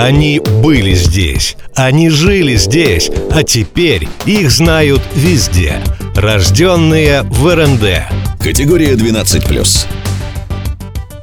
Они были здесь, они жили здесь, а теперь их знают везде. Рожденные в РНД. Категория 12+.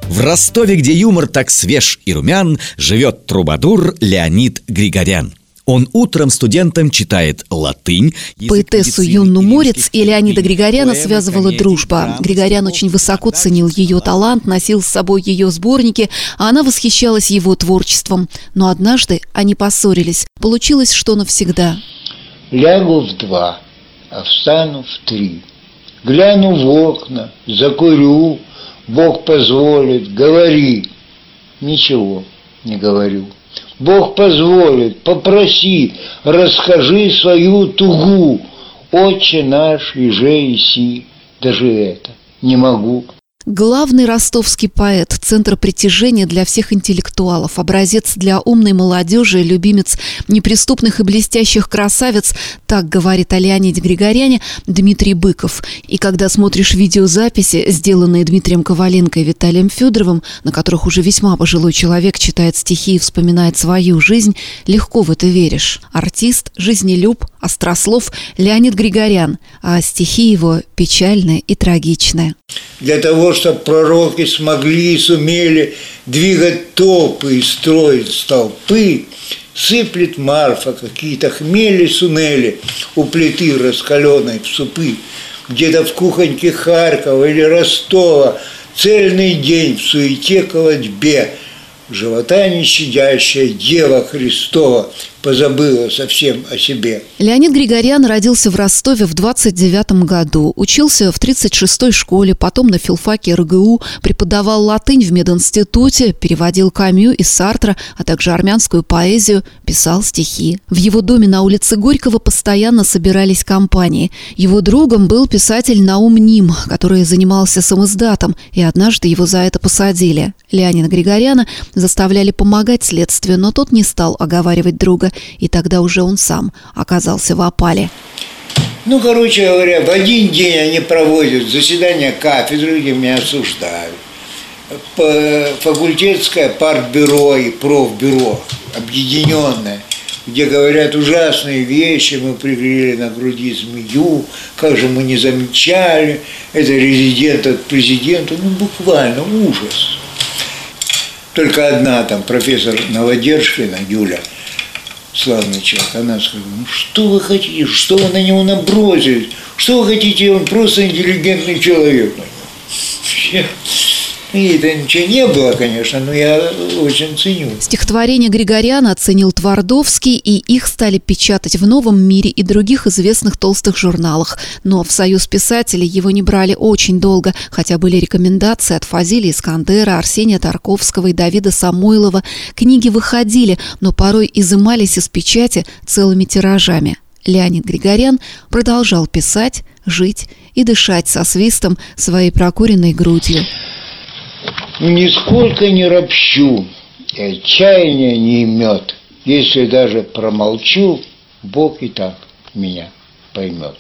В Ростове, где юмор так свеж и румян, живет трубадур Леонид Григорян – он утром студентам читает латынь. Поэтессу Юнну Морец и Леонида Григоряна связывала дружба. Григорян очень высоко ценил ее талант, носил с собой ее сборники, а она восхищалась его творчеством. Но однажды они поссорились. Получилось, что навсегда. Лягу в два, а встану в три. Гляну в окна, закурю, Бог позволит, говори. Ничего не говорю. Бог позволит, попроси, расскажи свою тугу. Отче наш, и же и си, даже это не могу. Главный ростовский поэт, центр притяжения для всех интеллектуалов, образец для умной молодежи, любимец неприступных и блестящих красавиц, так говорит о Леониде Григоряне Дмитрий Быков. И когда смотришь видеозаписи, сделанные Дмитрием Коваленко и Виталием Федоровым, на которых уже весьма пожилой человек читает стихи и вспоминает свою жизнь, легко в это веришь. Артист, жизнелюб, острослов Леонид Григорян, а стихи его печальные и трагичные. Для того, чтобы пророки смогли и сумели двигать топы и строить столпы, сыплет Марфа какие-то хмели-сунели у плиты раскаленной в супы. Где-то в кухоньке Харькова или Ростова цельный день в суете колотьбе – живота не щадящая Дева Христова позабыла совсем о себе. Леонид Григорян родился в Ростове в 29 году, учился в 36-й школе, потом на филфаке РГУ, преподавал латынь в мединституте, переводил Камю и Сартра, а также армянскую поэзию, писал стихи. В его доме на улице Горького постоянно собирались компании. Его другом был писатель Наум Ним, который занимался самоиздатом, и однажды его за это посадили. Леонида Григоряна заставляли помогать следствию, но тот не стал оговаривать друга, и тогда уже он сам оказался в опале. Ну, короче говоря, в один день они проводят заседание кафедры, где меня осуждают. Факультетское партбюро и профбюро объединенное, где говорят ужасные вещи, мы прикрыли на груди змею, как же мы не замечали, это резидент от президента, ну буквально ужас. Только одна там профессор Новодержкина, Юля, славный человек, она сказала, ну что вы хотите, что вы на него набросились, что вы хотите, он просто интеллигентный человек. И это ничего не было, конечно, но я очень ценю. Стихотворение Григоряна оценил Твардовский, и их стали печатать в «Новом мире» и других известных толстых журналах. Но в «Союз писателей» его не брали очень долго, хотя были рекомендации от Фазилия Искандера, Арсения Тарковского и Давида Самойлова. Книги выходили, но порой изымались из печати целыми тиражами. Леонид Григорян продолжал писать, жить и дышать со свистом своей прокуренной грудью ну, нисколько не ропщу, и отчаяния не имет. Если даже промолчу, Бог и так меня поймет.